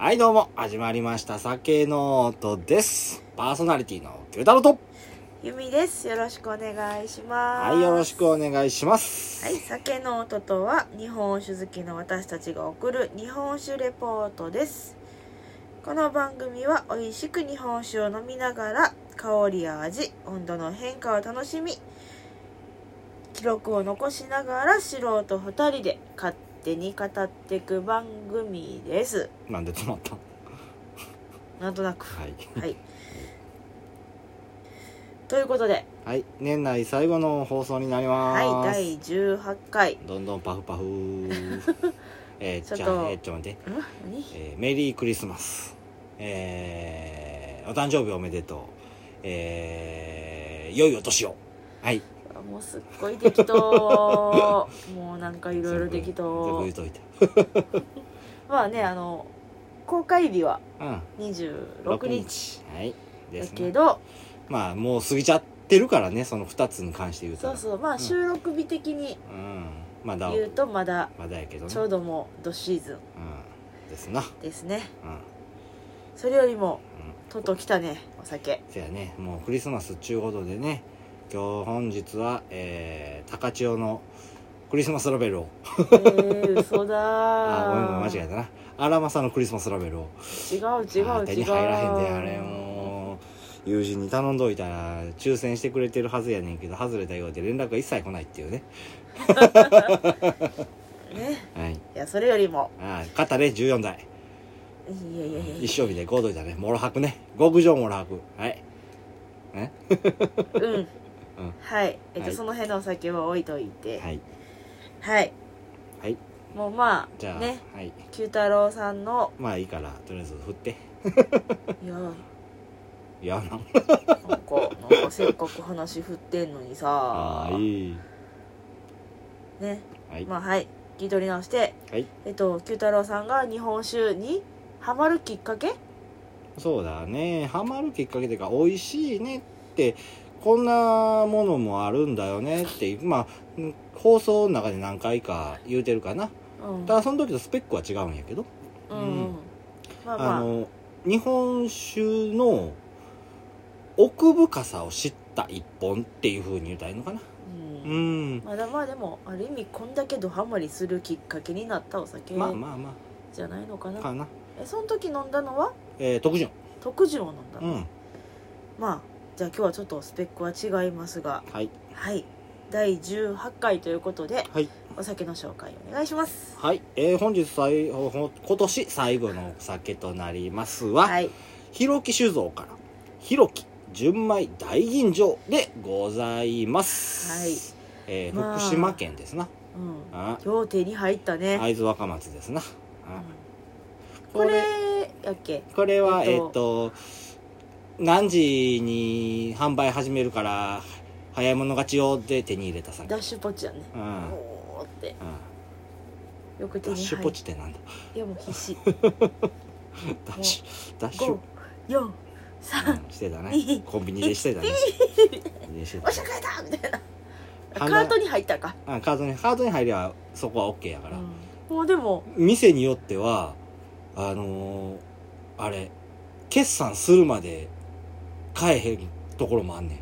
はい、どうも、始まりました。酒の音です。パーソナリティの九太郎と。ゆみです。よろしくお願いします。はい、よろしくお願いします。はい、酒の音とは日本酒好きの私たちが送る日本酒レポートです。この番組は美味しく日本酒を飲みながら香りや味、温度の変化を楽しみ、記録を残しながら素人二人で勝手に語っていく番組です。なんで止まった？なんとなく。はい。はい。ということで、はい、年内最後の放送になります。はい、第18回。どんどんパフパフ。えー、ちょっとじゃあ、えー、ちょっと待って。えーメリークリスマス。えー、お誕生日おめでとう。えー、良いお年を。はい。あもうすっごい適当 もうなんかいろいろ適当言うといて。まあねあの公開日はうん。26日はい。でだ。けど、まあ、もう過ぎちゃってるからね、その二つに関して言うと。そうそうまあ収録日的にうん。まだ、言うとまだまだやけどね。ちょうどもうドシーズンうん。ですな。ですねうん。それよりもうん。とうとう来たねお酒せやね、もうクリスマスっちゅうことでね、今日本日は、えー、高千代のクリスマスラベルを、えー、嘘だ あ、ごめんごめん、間違ーえたな。荒政のクリスマスラベルを。違う違うあー手に違う入らへんで、あれもう。友人に頼んどいたら、抽選してくれてるはずやねんけど、外れたようで連絡が一切来ないっていうね。ね はい。いやそれよりもあー、勝ったね、14台。いやいやいやい一生日で5度いたね。モロハクね。極上モロハク。はい。え？やうんうん。はいえっと、はいその辺のお酒は置いといてはい。はいはい。もうまじゃあ、あねはい。九太郎さんのまあいいから、とりあえず振って。いやいや、なんなんかなんかせっかく話振ってんのにさああ、いい。ねはい。まあはい聞い取り直してはい。えっと九太郎さんが日本酒にハマるきっかけ？そうだね。ハマるきっかけというか、美味しいねって、こんなものもあるんだよねってまあ、うん放送の中で何回か言うてるかな。うんただ、その時とスペックは違うんやけど、うん、ううんん、まあまああの、日本酒の奥深さを知った一本っていう風に言うたらいいのかな。ううんん。まだまあでもある意味こんだけドハマりするきっかけになったお酒まあまあまじゃないのかあ、なかな。えその時飲んだのは？えー、特潤。特潤を飲んだの、うん。まあじゃあ今日はちょっとスペックは違いますがはい。はい第18回ということではい。お酒の紹介お願いしますはい。えー、本日最、ほほ今年最後のお酒となりますは、はいひろき酒造から、ひろき純米大吟醸でございます。はい。えーまあ福島県ですな。うんあ今日手に入ったね、会津若松ですな。あうんこれやっけ？これは、えっと、何時に販売始めるから、早い者勝ちよで手に入れた酒。ダッシュポチやね。うん。うん。おーって。よく手に入ダッシュポチってなんだ？いやもう必死。ダッシュ、ダッシュ、543うんしてたね。二。コンビニでしてたね。おっしゃ買えたみたいな。カ花ートに入ったか、あカートにカートに入りゃそこは OK やから、うん、もうでも店によってはあのーあれ決算するまで買えへんところもあんねん。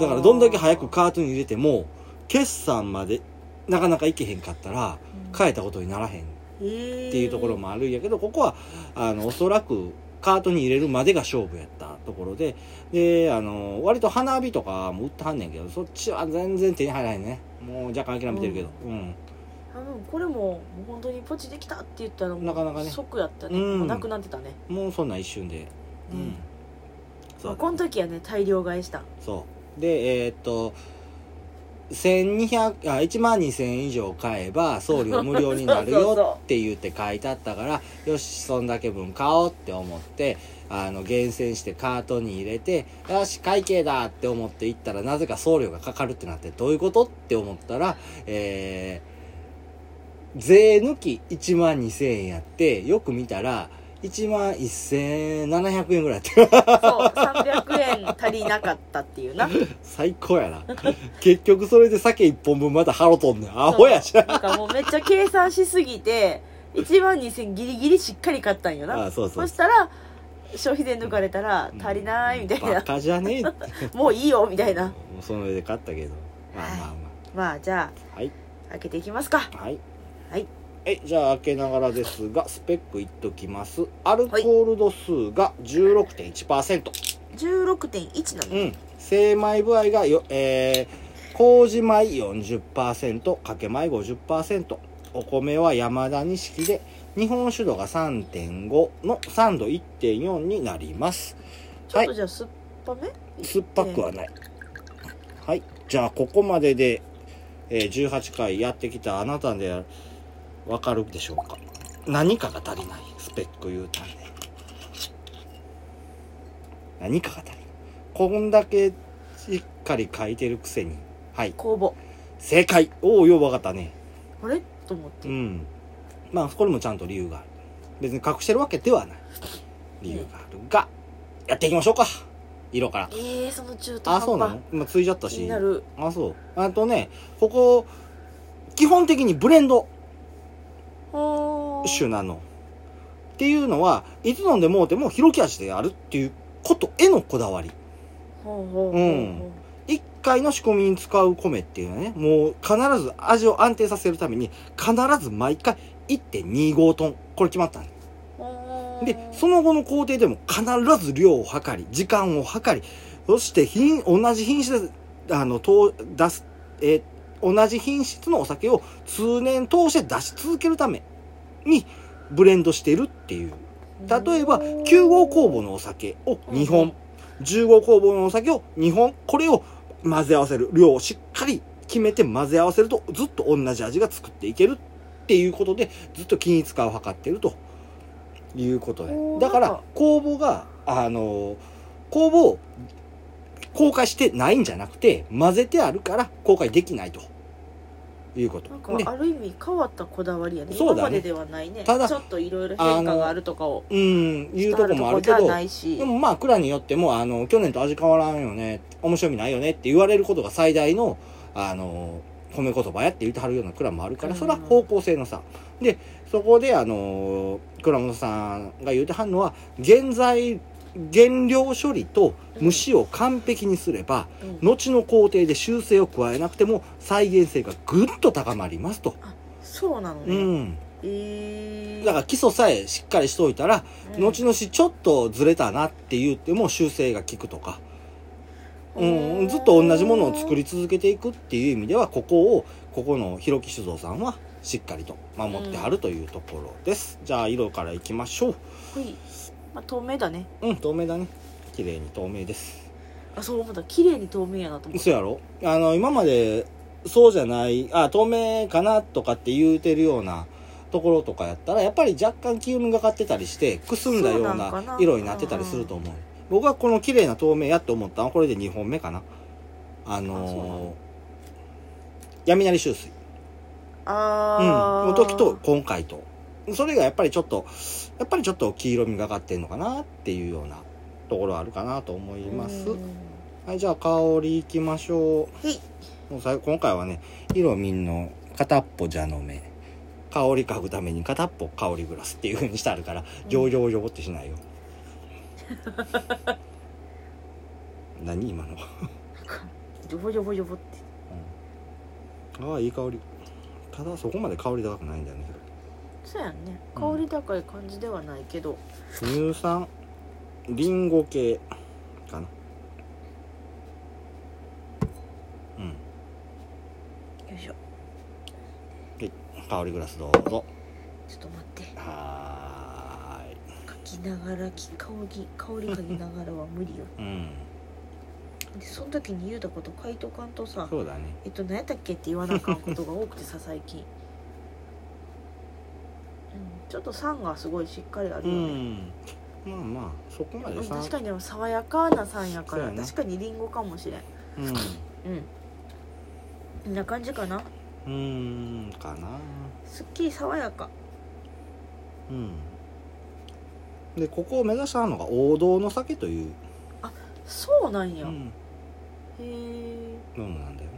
だからどんだけ早くカートに入れても決算までなかなか行けへんかったらうん。買えたことにならへんっていうところもあるんやけどここはあのおそらくカートに入れるまでが勝負やったところでであの割と花火とかも売ってはんねんけどそっちは全然手に入らへんね。もう若干諦めてるけど。うん。多分これももう本当にポチできたって言ったらなかなかね。ショックやったね、うん。もうなくなってたね。もうそんな一瞬でうん、うん。そうまあこの時はね大量買いした。そう。でえーっと1200あ1万2000円以上買えば送料無料になるそうそうそうよって言って書いてあったから よしそんだけ分買おうって思ってあの厳選してカートに入れてよし会計だって思って行ったらなぜか送料がかかるってなってどういうことって思ったらえー、税抜き1万2000円やってよく見たら1万1700円ぐらいやって。そう300円足りなかったっていうな。最高やな。結局それで酒一本分また払うとんねん。アホやし。なんかもうめっちゃ計算しすぎて1万2000ギリギリしっかり買ったんよな。あそうそうそしたら消費税抜かれたら足りないみたいな。バカじゃねえもういいよみたいな。もうその上で買ったけど。まあまあままあじゃあはい。あ開けていきますか。はい。はいえじゃあ開けながらですがスペック言っときます。アルコール度数が16.1%、16.1なの、うん。精米部合がよえー、麹米40%かけ米50%お米は山田錦で日本酒度が3.5の3度1.4になります。ちょっとじゃあ酸っぱめ、酸っぱくはない。はい。じゃあここまでで、えー18回やってきたあなたでわかるでしょうか？何かが足りない。スペック言うたんで。何かが足りない。こんだけしっかり書いてるくせに。はい。酵母正解。おおよう分かったね。あれ？と思って、うん。まあこれもちゃんと理由がある。別に隠してるわけではない。理由があるがやっていきましょうか。色から。えー、その中途あ半端。そうなの？今ついちゃった気しになる。あそう。あとねここ基本的にブレンドほー。酒なの。っていうのはいつ飲んでもうても広き味であるっていうことへのこだわり。ほうん。一回の仕込みに使う米っていうのはねもう必ず味を安定させるために必ず毎回1.25トン。これ決まったの。ほー。でその後の工程でも必ず量を測り時間を測りそして品同じ品質であのと出す、えー同じ品質のお酒を通年通して出し続けるためにブレンドしてるっていう。例えば9号酵母のお酒を2本。10号酵母のお酒を2本。これを混ぜ合わせる量をしっかり決めて混ぜ合わせるとずっと同じ味が作っていけるっていうことでずっと均一化を図っているということで。だから酵母があの酵母を公開してないんじゃなくて混ぜてあるから公開できないということ。なんかである意味変わったこだわりやね。そうだね。今までではないね。ただちょっといろいろ変化があるとかを。うんいうとこもあるけど。でもまあ蔵によってもあの去年と味変わらんよね。面白みないよねって言われることが最大のあの褒め言葉やって言ってはるような蔵もあるからうん。それは方向性の差。でそこであの倉本さんが言うてはんのは原材原料処理と蒸しを完璧にすれば、うん。後の工程で修正を加えなくても再現性がぐっと高まりますと、そうなのね、うん、えー、だから基礎さえしっかりしといたらうん。後々ちょっとずれたなって言っても修正が効くとか、うん、ずっと同じものを作り続けていくっていう意味ではここをここの広木酒造さんはしっかりと守ってあるというところです、じゃあ色からいきましょう。ほい、まあ、透明だね。うん透明だね。綺麗に透明です。あそう思った。綺麗に透明やなと思ってそうやろ？あの今までそうじゃないあ透明かなとかって言うてるようなところとかやったらやっぱり若干黄みがかってたりしてくすんだような色になってたりすると思う。僕はこの綺麗な透明やって思ったのはこれで2本目かな。あのーの。闇なり秋水。あー。うん。の時と今回と。それがやっぱりちょっとやっぱりちょっと黄色みがかってんのかなっていうようなところあるかなと思います。うん。はいじゃあ香りいきましょう。はい。もうさ今回はね色みんの片っぽ蛇の目香り嗅ぐために片っぽ香りグラスっていう風にしてあるからジョージョージョーってしないよ、何今の？ジョボジョボジョボって。ああいい香り。ただそこまで香り高くないんだよねそうやんね。うん香り高い感じではないけど、乳酸リンゴ系かな。うん。よいしょ。香りグラスどうぞ。ちょっと待って。は書きながらき香り香り嗅ぎながらは無理よ。ーいうん。でその時に言うたこと書いとかんとさそうだね。えっと何やったっけって言わなあかんことが多くてさ最近、うん、ちょっと酸がすごいしっかりあうるよね、ん。まあまあそこまでさうん確かにでも爽やかな酸やから確かにリンゴかもしれん。うん。うん。こんな感じかな？うーんかな。すっきり爽やか。うん。でここを目指したのが王道の酒という、そうなんや、へうん、え。ものなんだよね。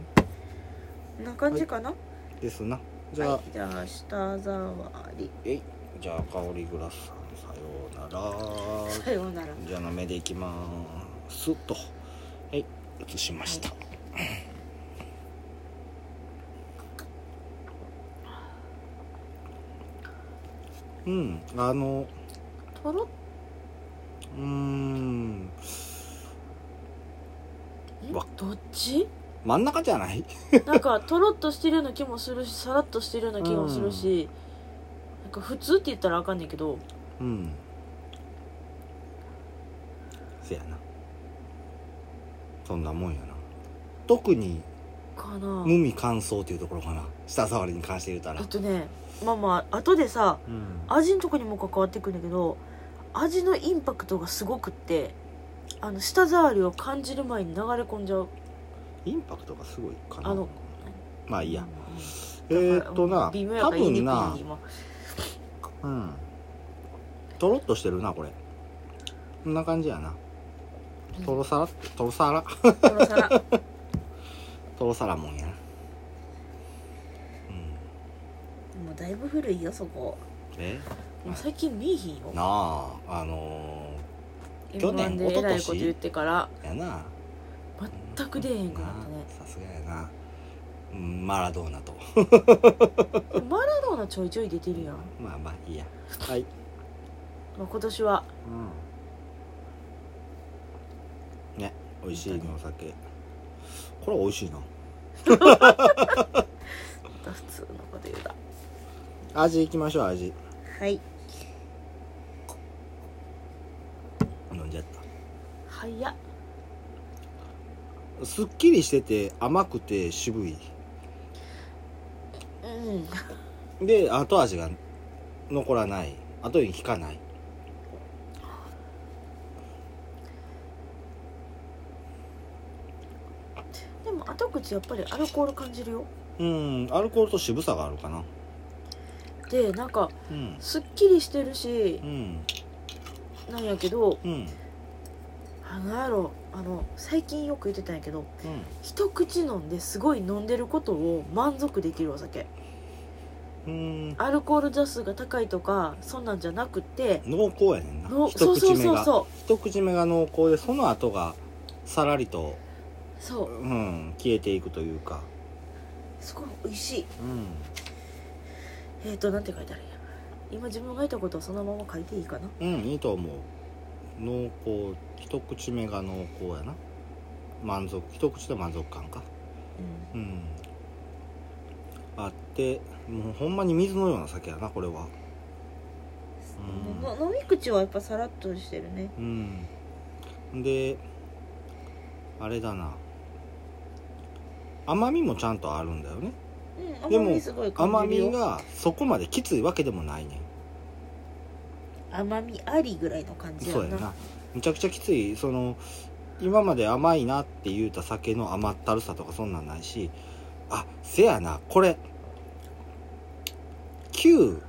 こんな感じかな、ですな。じゃあ、はい、じゃあ舌触り。えいじゃあ香りグラスさんさようなら。さようなら。じゃあ舐めでいきます。っと。はい移しました、うんあのとろっ。うーん。わどっち？真ん中じゃない？なんかとろっとしてるような気もするしさらっとしてるような気もするし、なんか普通って言ったらあかんねんけど。うん。せやな。そんなもんやな。特にかな。無味乾燥っていうところかな。舌触りに関して言うたら。えっとねまあまあ後でさうん。味のとこにも関わってくるんだけど味のインパクトがすごくってあの舌触りを感じる前に流れ込んじゃう。インパクトがすごいかな。あのまあいいや。うん。えー、っとな多分な今うん。とろっとしてるなこれ。こんな感じやな。とろさらとろさら。とろさら。とろさらもんやな。うん。もうだいぶ古いよそこ。え？もう最近見えひんよ。なああの m 去年1でえらいこと言ってから。ー、やな。全く出えへんくなったね。なさすがやな。うんマラドーナと。マラドーナちょいちょい出てるやん、まあまあいいや。はい。まあ、今年は。うん。ね美味しいねお酒。これ美味しいな。ま た普通のこと言うた味いきましょう味。はい。飲んじゃった。早っ。すっきりしてて甘くて渋いうん。で後味が残らない。後に引かない。でも後口やっぱりアルコール感じるよ。うん。アルコールと渋さがあるかな。でなんかうん。すっきりしてるしうん。なんやけどうん。あのやろあの最近よく言ってたんやけどうん。一口飲んですごい飲んでることを満足できるお酒。うん。アルコール度数が高いとかそんなんじゃなくて濃厚やねんな。そうそうそうそ一口目が濃厚でその後がさらりと、うそう。うん、消えていくというか。すごい美味しい。うん。えっ、ー、となんて書いてあるんや。今自分が言ったことをそのまま書いていいかな。うんいいと思う。濃厚一口目が濃厚やな。満足一口で満足感か。うん。うん。あってもうほんまに水のような酒やなこれは。の飲み口はやっぱさらっとしてるね。うん。であれだな。甘みもちゃんとあるんだよね。うんでも甘みがそこまできついわけでもないね甘みありぐらいの感じやな。そうやなむちゃくちゃきつい。その今まで甘いなって言うた酒の甘ったるさとかそんなんないしあせやな。これ9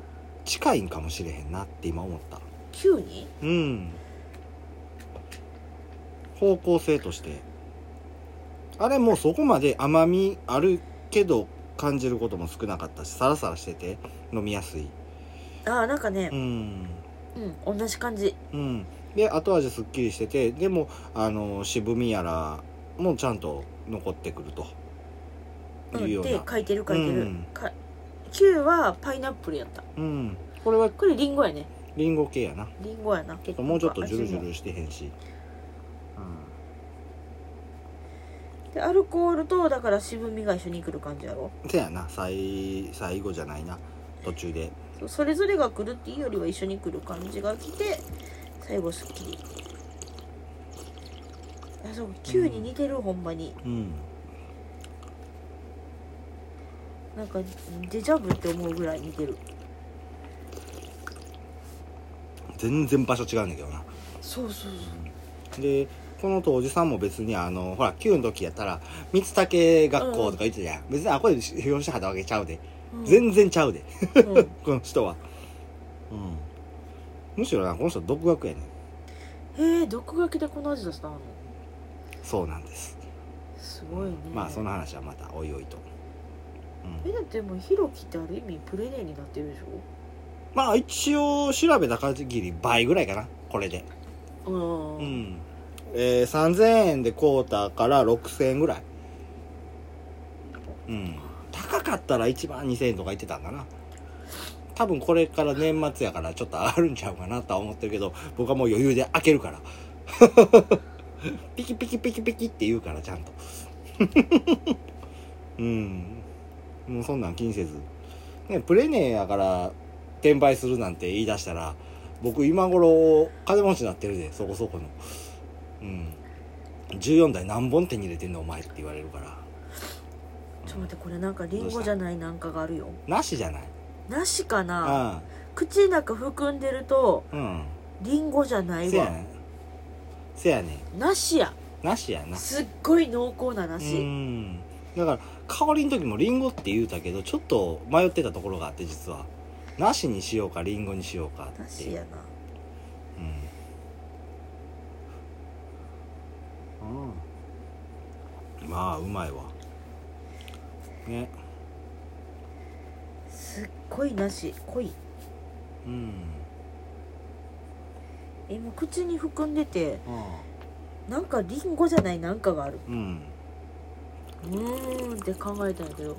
近いんかもしれへんなって今思った。急に？うん。方向性として。あれもうそこまで甘みあるけど感じることも少なかったしサラサラしてて飲みやすい。ああなんかねうん。うん同じ感じ。うんで後味すっきりしててでもあの渋みやらもちゃんと残ってくるとうんいうような。で書いてる書いてる、うん。か9はパイナップルやった。うん。これはこれリンゴやね。リンゴ系やな。リンゴやな。ちょっともうちょっとジュルジュルしてへんし。でアルコールとだから渋みが一緒に来る感じやろ。うんせやな。最最後じゃないな。途中で。それぞれが来るっていうよりは一緒に来る感じが来て最後すっきりあそう9に似てる、ほんまに。うん。なんかデジャブって思うぐらい似てる。全然場所違うねんだけどな。そうそうそでこの当時さんも別にあのほら9の時やったら三竹学校とか言ってたやん、別にあこれ表紙肌わけちゃうで、う、うん、全然ちゃうで。うん。この人は。うんむしろなこの人独学やねん。へえ独学でこの味出したの？そうなんです。すごいね。まあその話はまたおいおいと。うん。えだってもうヒロキってある意味プレネになってるでしまあ一応調べた限り倍ぐらいかなこれで。ょうん、うん。えー、3000円で買うたから6000円ぐらい。うん。高かったら1万2000円とか言ってたんかな多分これから年末やからちょっと上がるんちゃうかなとは思ってるけど僕はもう余裕で開けるから。ピキピキピキピキって言うからちゃんと。うん。もうそんなん気にせず。ねプレネやから転売するなんて言い出したら僕今頃金持ちになってるでそこそこの。うん。14台何本手に入れてんのお前って言われるから。ちょっと待ってこれなんかリンゴじゃない？なんかがあるよ。なしじゃない？なしかな。あ口の中含んでるとあうん。リンゴじゃないわ。せやねん。せやねなしや。んなしやな。すっごい濃厚ななうしん。だから香りの時もリンゴって言うたけどちょっと迷ってたところがあって実は。なしにしようかリンゴにしようかって。なしやな。うん、うん、まあうまいわ。ねすっごいなし濃い。うん。今口に含んでてあなんかリンゴじゃないなんかがある。あうん。うーんって考えたんやけど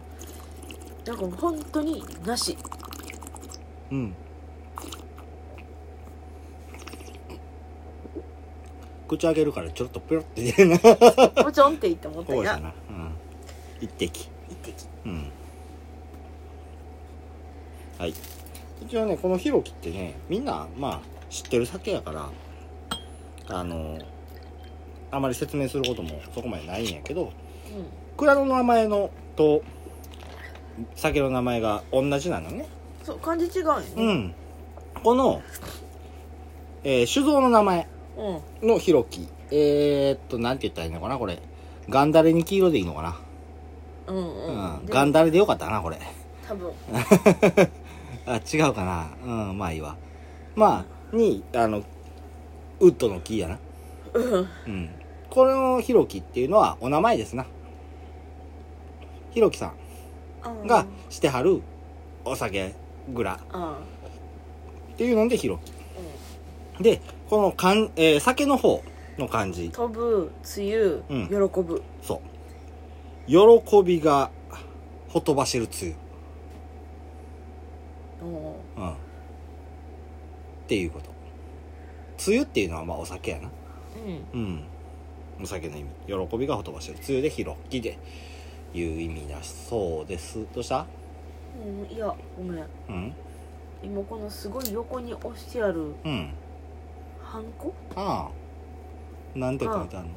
なんか本当になし。うん。口開けるからちょっとピロって出るな。ポチョンって言って思ったんやな。うん。一滴。一滴。うんはい。一応ねこのヒロキってねみんなまあ知ってる酒やからあのあまり説明することもそこまでないんやけどう蔵の名前のと酒の名前が同じなのね。んそう漢字違うんようねん。この、えー酒造の名前うん。のヒロキ。えー、っとなんて言ったらいいのかなこれ。ガンダレに黄色でいいのかな。うんううん。ん、でガンダレでよかったなこれ。多分 あ違うかな。うんまあいいわ。まあにあのウッドの木やな。うん。うん。このヒロキっていうのはお名前ですな。ヒロキさん。がしてはるお酒蔵。うん。っていうのでヒロキ。でこのかん、えー酒の方の漢字飛ぶ梅雨、喜ぶ。そう。喜びがほとばしるつゆうんうん。っていうこと。つゆっていうのはまあお酒やな。うん。うん。お酒の意味。喜びがほとばしる。つゆで広きでいう意味だそうです。どうした？うん。いやごめん。うん？今このすごい横に押してあるうん。ハンコ？ああ。なんて書いてある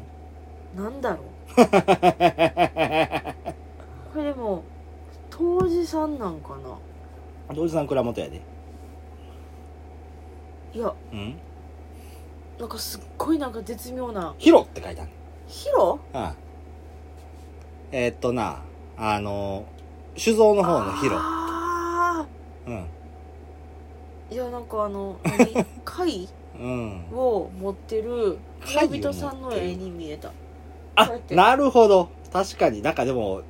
の？なんだろう？これでも当時さんなんかな？同時さん蔵元やで。いや。うん？なんかすっごいなんか絶妙な。ヒロって書いてあるヒロ？ああ。えーっとなあの酒造の方のヒロ。あうん。ーいやなんかあの何？貝？うん。を持ってる恋人さんの絵に見えた。あなるほど。確かに。なんかでも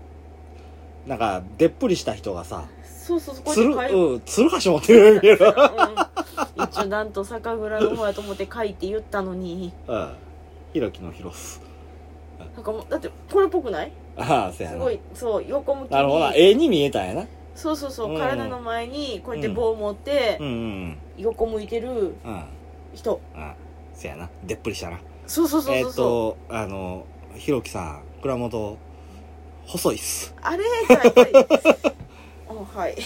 なんかでっぷりした人がさそうそうそうこつる、うやって。貝うん、つるはし持ってるけど。うん。一応なんと酒蔵の方やと思って書いて言ったのに。うん。ひろきのヒロスなんかもうだってこれっぽくない？ああそうやな。すごいそう横向きなるほどな。に絵に見えたんやな。そうそうそう、うん。体の前にこうやって棒を持ってうんうん横向いてるうん。うん人。うん。そうやな。でっぷりしたな。そうそうそうえーっそう。そう、とあのひろきさん蔵元細いっす。あれ？はいはいあはい。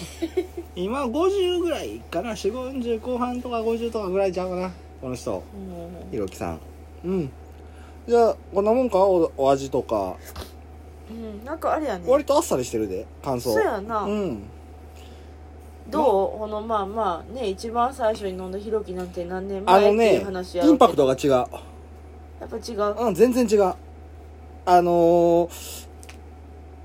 今50ぐらいかな。4 5 0後半とか50とかぐらいちゃうかな。この人。うん。ひろきさん。うん。じゃあこんなもんか？おお味とか。うん。なんかあれやね。割とあっさりしてるで感想。そうやな、うん。どう？このまあまあね一番最初に飲んだひろきなんて何年あの前っていうね話やろインパクトが違う。やっぱ違う？うん全然違う。あのー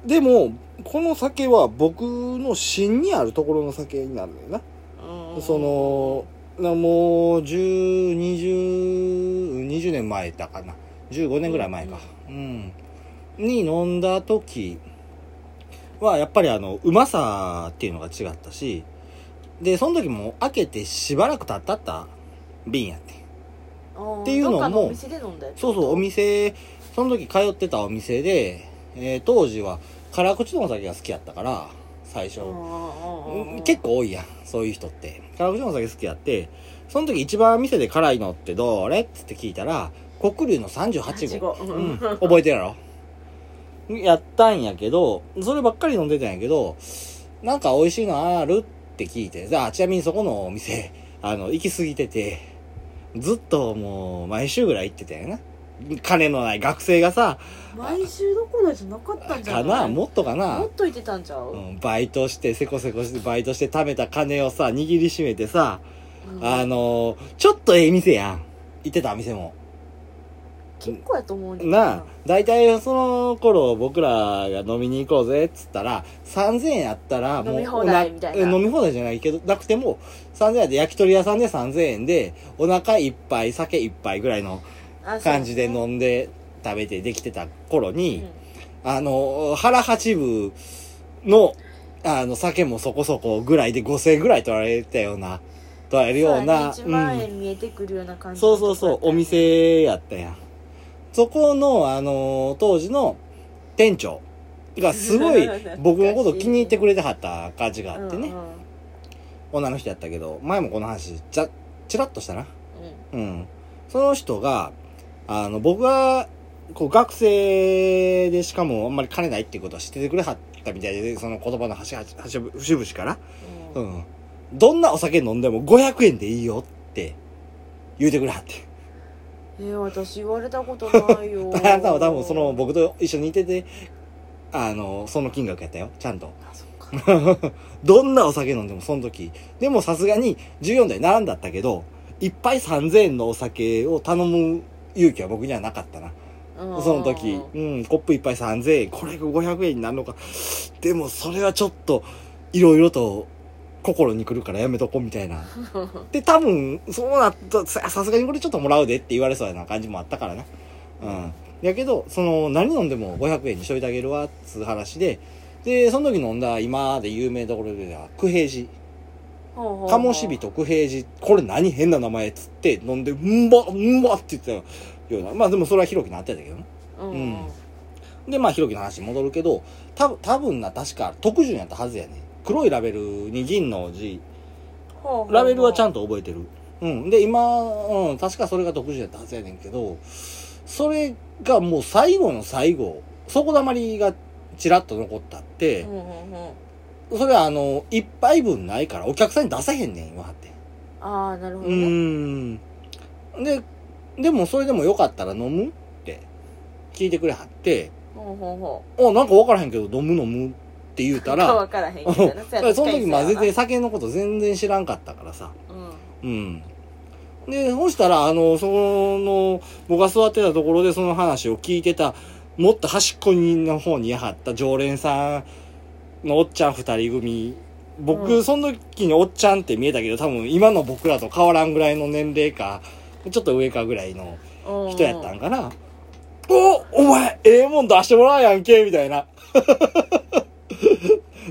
でもこの酒は僕の芯にあるところの酒になるんだようん。なそのなもう102020年前だかな。15年ぐらい前か。うん、に飲んだ時はやっぱりあのうまさっていうのが違ったしでその時も開けてしばらく経ったった瓶やって。っていうのもそうそうお店その時通ってたお店で、えー当時は辛口のお酒が好きやったから最初、結構多いやんそういう人って。辛口のお酒好きやってその時一番店で辛いのってどれっつって聞いたら黒龍の38号、38号。うん、覚えてるやろ？やったんやけどそればっかり飲んでたんやけどなんか美味しいのあるって聞いてあちなみにそこのお店あの行き過ぎててずっともう毎週ぐらい行ってたんやな。金のない学生がさ毎週どころじゃなかったんじゃかない？なもっとかな？もっと言ってたんちゃう、うん、バイトしてせこせこしてバイトして貯めた金をさ握りしめてさ、うん。あのーちょっとええ店やん。行ってた店も。結構やと思うなあ大体その頃僕らが飲みに行こうぜっつったら3000円やったらもう飲み放題おみたいな。飲み放題じゃないけどなくても3000円やで焼き鳥屋さんで3000円でお腹いっぱい酒いっぱいぐらいのあそう。感じで飲んで食べてできてた頃に、うんあの、腹八分の、あの、酒もそこそこぐらいで5000円ぐらい取られたような、取られるような、そうやね1万うん円見えてくるような感じそうそうそう、お店やったやん。そこの、あの、当時の店長がすごい 僕のこと気に入ってくれてはった感じがあってね。女の人やったけど、前もこの話、ちゃ、ちらっとしたな。うんうんうん。その人が、あの、僕が、こう、学生でしかもあんまり金ないっていうことは知っててくれはったみたいで、その言葉の端々、端々、から、ううんん。どんなお酒飲んでも500円でいいよって言うてくれはって。えー、私言われたことないよ あなたは多分その僕と一緒にいてて、あの、その金額やったよ。ちゃんと。あそっか どんなお酒飲んでもその時。でもさすがに14台並んだったけど、いっぱい3000円のお酒を頼む勇気は僕にはなかったな。うんその時、うん、コップ一杯3000円、これが500円になるのか。でもそれはちょっと、いろいろと心に来るからやめとこうみたいな。で、多分、そうなった、ささすがにこれちょっともらうでって言われそうな感じもあったからな。うん。やけど、その、何飲んでも500円にしといてあげるわ、っつう話で、で、その時飲んだ今で有名どころでは、九平寺。鴨しびと九平寺、これ何変な名前っつって飲んで、うんば、うんばって言ってたような。まあでもそれはひろきのあってたけどな。うんうんで、まあ、ひろきの話に戻るけど、たぶ多分な、確か、特順やったはずやね。黒いラベルに銀の字、ラベルはちゃんと覚えてる。うん。で、今、うん、確かそれが特順やったはずやねんけど、それがもう最後の最後、底溜まりがちらっと残ったってうん、うんうんそれはあの、一杯分ないからお客さんに出せへんねん、今はって。ああなるほうどねーん。で、でもそれでもよかったら飲むって聞いてくれはって、ほうほうほあ、なんかわからへんけど飲む飲むって言うたうら、分からへんけうん。どな。その時まあ全然酒のこと全然知らんかったからさ。人やうん。で、そしたら、あの、その、僕が座ってたところでその話を聞いてた、もっと端っこの方にやはった常連さんのおっちゃん二人組。僕、うん。その時におっちゃんって見えたけど、多分今の僕らと変わらんぐらいの年齢か、ちょっと上かぐらいの人やったんかな。おお前、ええもん出してもらうやんけみたいな。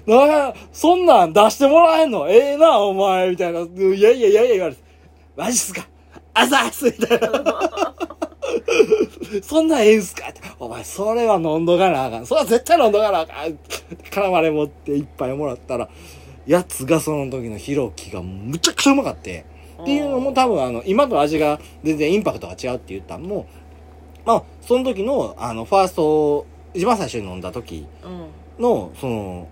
なんや、そんなん出してもらえんの？ええな、お前みたいな。いやいやいやいや言われて。マジっすか？あざっすみたいな。そんなんええんすか？お前、それは飲んどかなあかん。それは絶対飲んどかなあかん。絡まれ持って一杯もらったら、やつがその時のヒロキがむちゃくちゃうまかって。っていうのも多分あの、今と味が全然インパクトが違うって言ったのも、まあ、その時の、あの、ファースト、一番最初に飲んだ時うんの、その、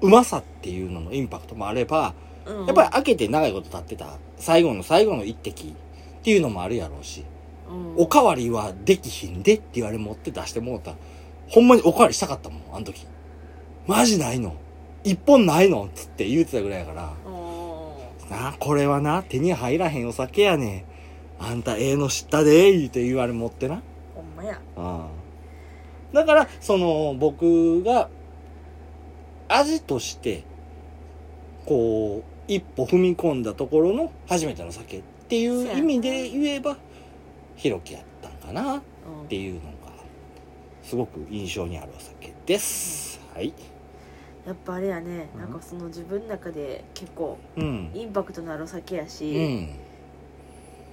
うまさっていうののインパクトもあれば、うんやっぱり開けて長いこと経ってた、最後の最後の一滴っていうのもあるやろうし、うんおかわりはできひんでって言われ持って出してもうた。ほんまにおかわりしたかったもん、あの時。マジないの一本ないのつって言うてたぐらいやから。うんなあ、これはな、手に入らへんお酒やねん。あんたええの知ったで、言うて言われ持ってな。ほんまやああだから、その、僕が、味として、こう、一歩踏み込んだところの初めての酒っていう意味で言えば、ひろきやったんかなっうんていうのが、すごく印象にあるお酒です。はい。やっぱあれやねうん。なんかその自分の中で結構うん。インパクトのあるお酒やし、うん。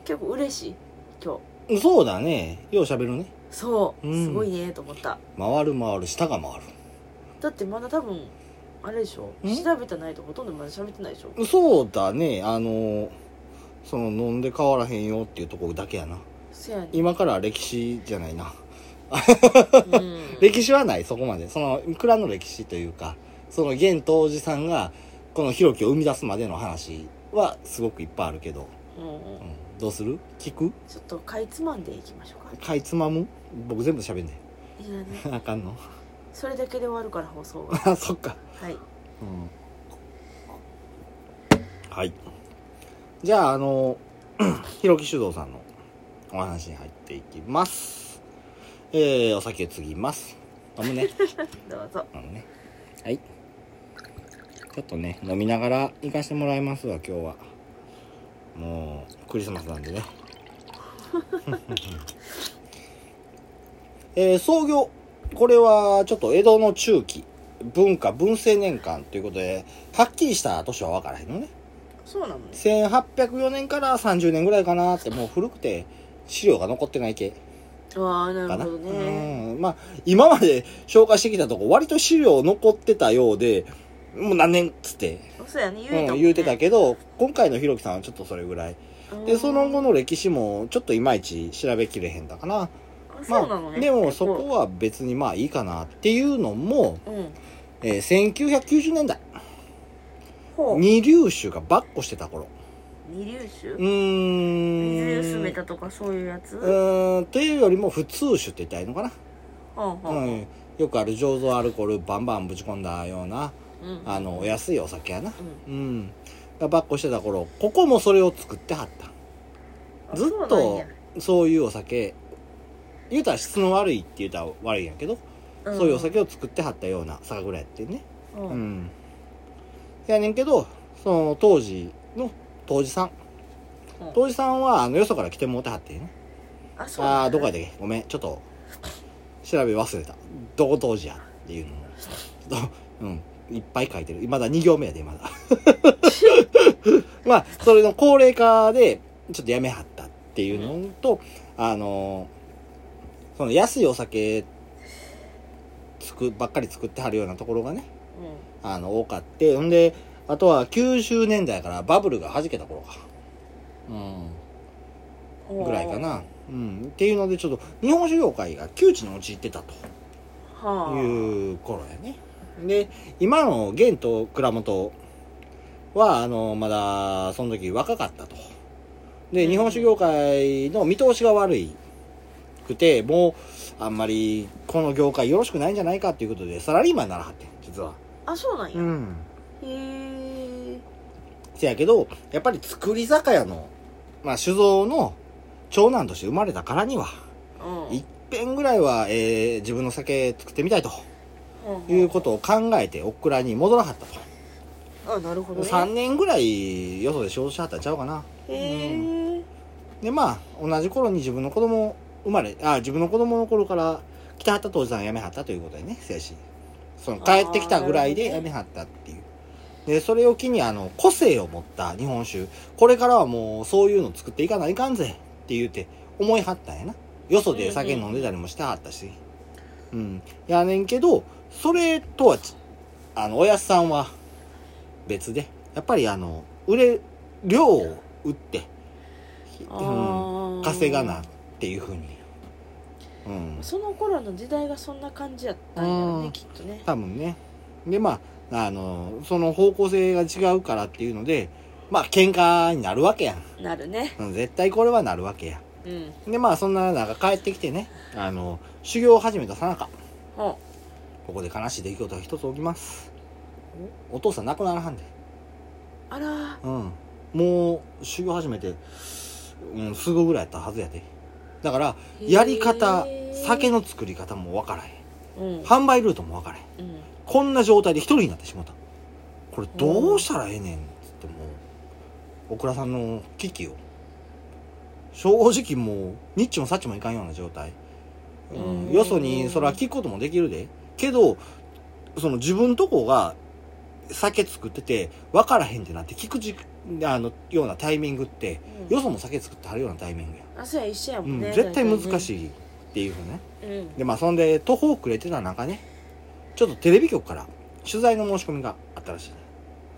結構嬉しい今日。そうだね。よう喋るね。そう、うん。すごいねと思った。回る回る下が回だってまだ多分あれでしょ？ん？調べてないとほとんどまだ喋ってないでしょ？るそうだね。あのその飲んで変わらへんよっていうところだけやな。せやね。ん今から歴史じゃないな。うん。歴史はないそこまで。その蔵の歴史というかその現当時さんがこのひろきを生み出すまでの話はすごくいっぱいあるけど、うんうん。うん、どうする？聞く？ちょっとかいつまんでいきましょうか。かいつまむ？僕全部喋んねい。やね。あかんの？それだけで終わるから放送があ そっか。はい。うん。はい。じゃああのひろき酒造さんのお話に入っていきます。えー、お酒継ぎます。飲むね。どうぞ。飲むね。はいちょっとね飲みながら行かしてもらいますわ今日は。もうクリスマスなんでね。えー創業これはちょっと江戸の中期文化文政年間ということではっきりした年は分からへんのね。そうなのね。1804年から30年ぐらいかなってもう古くて資料が残ってない系。ああなるほどね。うん。まあ今まで紹介してきたとこ割と資料残ってたようでもう何年っつって、そうやね。言うんえたもんね。言うてたけど今回のひろきさんはちょっとそれぐらい。でその後のの歴史もちょっといまいち調べきれへんだかな。そうなのね。でもそこは別にまあいいかなっていうのも、うん。えー1990年代二流酒がばっこしてた頃。二流酒うーん。水薄めたとかそういうやつ？うーん。というよりも普通酒って言ったらいいのかな、ほうん、よくある醸造アルコールバンバンぶち込んだようなうんあのお安いお酒やな。うん。うん。がばっこしてた頃ここもそれを作ってはった。あずっそうなんとや。そういうお酒言うたら質の悪いって言うたら悪いんやけど、ん。そういうお酒を作ってはったような酒蔵やってんね。うん。うん。やねんけどその当時の当時さん。うん。当時さんはあのよそから来てもうてはってんね。あそうああーどこやでったっけ？ごめんちょっと調べ忘れた。どこ当時やっていうのもちょっとうんいっぱい書いてる。まだ2行目やでまだ。まあそれの高齢化でちょっとやめはったっていうのと、あのその安いお酒つくばっかり作ってはるようなところがねあの多かって。ほんであとは90年代からバブルが弾けた頃か。うんうん。ぐらいかな。うん。っていうので、ちょっと、日本酒業界が窮地に陥ってたとはあ。いう頃やね。で、今の玄と蔵元は、あの、まだ、その時若かったと。で、日本酒業界の見通しが悪いくて、もう、あんまり、この業界よろしくないんじゃないかっていうことで、サラリーマンにならはってん、実は。あそうなんやん。へえせやけど、やっぱり作り酒屋の、まあ、酒造の長男として生まれたからには、うん一遍ぐらいは、えー自分の酒作ってみたいとうんいうことを考えて、オクラに戻らはったと。あなるほどね3年ぐらい、よそで仕事しはったんちゃうかな。へえで、まあ、同じ頃に自分の子供生まれ、あ、自分の子供の頃から来てはった当時さん辞めはったということでね、せやし。その帰ってきたぐらいで辞めはったっていう。で、それを機に、あの、個性を持った日本酒、これからはもうそういうの作っていかないかんぜって言うて思いはったんやな。よそで酒飲んでたりもしてはったし。うん。やねんけど、それとはち、あの、おやすさんは別で、やっぱりあの、売れ、量を売って、うん、稼がなっていうふうに。うん。その頃の時代がそんな感じやったんやろうんねきっとね多分ね。で、まあ、あの、その方向性が違うからっていうので、まあ、喧嘩になるわけやん。なるねうん絶対これはなるわけや。うんで、まあ、そんな中帰ってきてね、あの、修行を始めたさなか、ほここで悲しい出来事が一つ起きます。お父さん亡くならはんで。うあらうん。もう、修行始めて、うん、すぐぐらいやったはずやで。だから、やり方酒の作り方もわからへん。うん販売ルートもわからへん。うんこんな状態で一人になってしまった。これどうしたらええねんっつってもう、オクラさんの危機を。正直もう、ニッチもサッチもいかんような状態。うんうんよそにそれは聞くこともできるで。けど、その自分とこが酒作ってて分からへんってなって聞くじあのようなタイミングって、うん。よそも酒作ってはるようなタイミングや、あそうや一緒やもうんんね、絶対難い、しいっていうふうね。うん、でまあそんで途方くれてた中ねちょっとテレビ局から取材の申し込みがあったらしい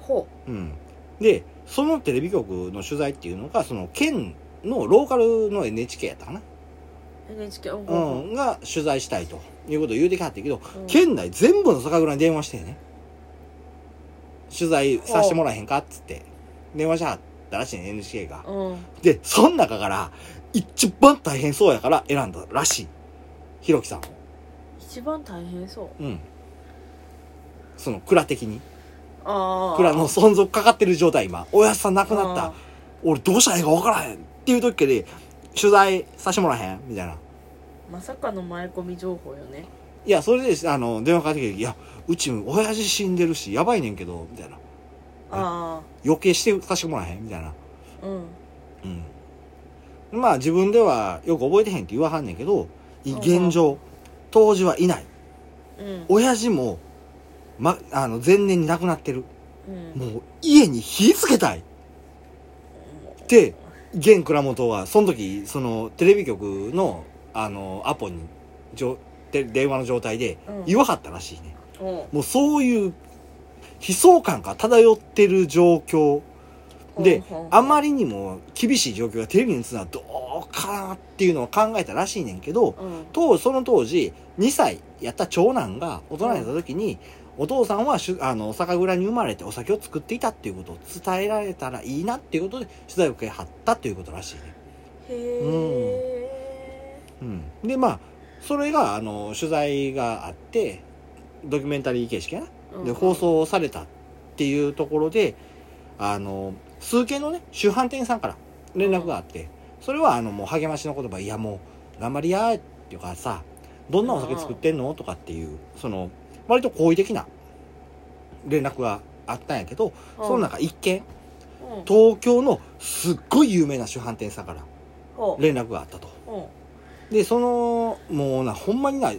ほう。ん、でそのテレビ局の取材っていうのがその県のローカルの NHK やったかな、う NHK うん、が取材したいということを言うてきはったけど、県内全部の酒蔵に電話してね取材させてもらえへんかっつって。電話しはったらしいね NHK が。うん。でそん中から一番大変そうやから選んだらしい。ひろきさんを。一番大変そう。うん。その蔵的に。ああ蔵の存続かかってる状態今。おやすさん亡くなった。あ俺どうしたらいいか分からへん。っていう時で取材させてもらえへんみたいな。ーまさかの前込み情報よね。いやそれであの電話かかってきて「いやうち親父死んでるしやばいねんけど」みたいな。あ余計してさせてもらえへんみたいな。あうん。うん。まあ自分ではよく覚えてへんって言わはんねんけどい現状当時はいない。うん。親父も、ま、あの前年に亡くなってる。うん。もう家に火つけたい。って現倉本はその時そのテレビ局のあのアポにじょで電話の状態でうん。言わはったらしいね、おもうそういう悲壮感が漂ってる状況でほうほうほう。あまりにも厳しい状況がテレビに映るのはどうかなっていうのを考えたらしいねんけどうん。当その当時2歳やった長男が大人になった時に、お父さんはしゅあの酒蔵に生まれてお酒を作っていたっていうことを伝えられたらいいなっていうことで取材を受けはったということらしいね。へえうん、でまあそれがあの取材があってドキュメンタリー形式やな？で放送されたっていうところであの数軒のね主販店さんから連絡があってそれはあのもう励ましの言葉「いやもう頑張りや」っていうかさ「どんなお酒作ってんの?」とかっていうその割と好意的な連絡があったんやけどその中一軒うん。東京のすっごい有名な主販店さんから連絡があったと。うんでそのもうなほんまにな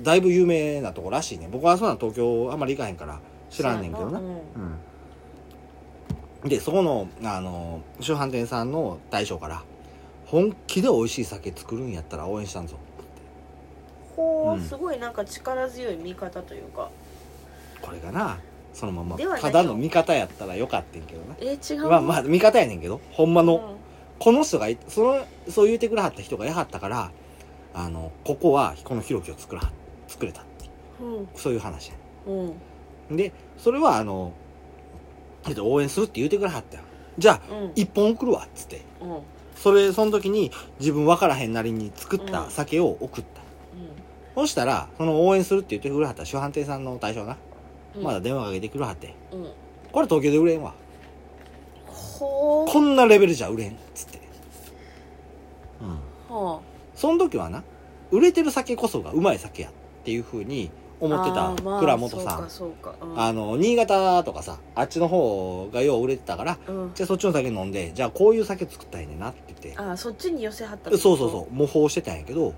だいぶ有名なとこらしいね。僕はそんな東京あんまり行かへんから知らんねんけどな。そうん。でそこのあの主販店さんの大将から「本気で美味しい酒作るんやったら応援したんぞ。ほう、うん。すごいなんか力強い見方というか」これがな。そのままではないよ。ただの味方やったらよかったんけどな。え違う？まあまあ味方やねんけどほんまの、うん。この人がいそのそう言うてくれはった人がやはったからあのここはこのひろきを作らは作れたっていう。うん。そういう話や。ねうん。でそれはあのえっと応援するって言うてくれはったよ。じゃあうん。一本送るわっつって。うん。うんそれその時に自分分からへんなりに作った酒を送った、そしたらその応援するって言ってくれはった主販店さんの対象な、うん。まだ電話かけてくれはって。うん。これ東京で売れんわ。こんなレベルじゃ売れんっつって。うん。はその時はな売れてる酒こそがうまい酒やっていうふうに思ってた倉本さん、そうかそうか。うん。あの新潟とかさあっちの方がよう売れてたからうん。じゃあそっちの酒飲んでじゃあこういう酒作ったらいいねんなって言って。あーそっちに寄せはったそうそうそう模倣してたんやけど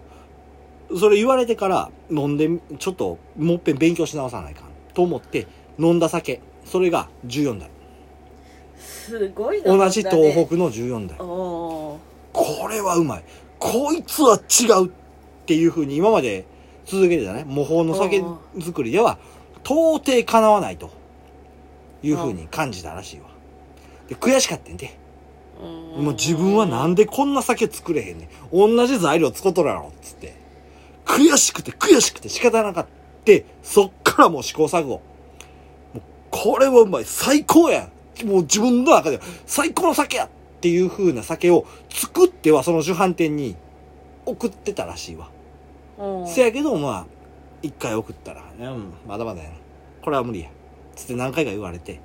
それ言われてから飲んでちょっともっぺん勉強し直さないかんと思って飲んだ酒。それが14代。すごいな同じ東北の14代。これはうまいこいつは違うっていうふうに今まで続けてたね。模倣の酒作りでは到底かなわないというふうに感じたらしいわ。で悔しかったんでうん。もう自分はなんでこんな酒作れへんねん。同じ材料使っとるやろっつって。悔しくて悔しくて仕方なかったそっからもう試行錯誤。もうこれはうまい最高やもう自分の中では最高の酒やっていう風な酒を作ってはその主販店に送ってたらしいわ。うん。せやけどまあ一回送ったら「うんまだまだやな。これは無理や」つって何回か言われて。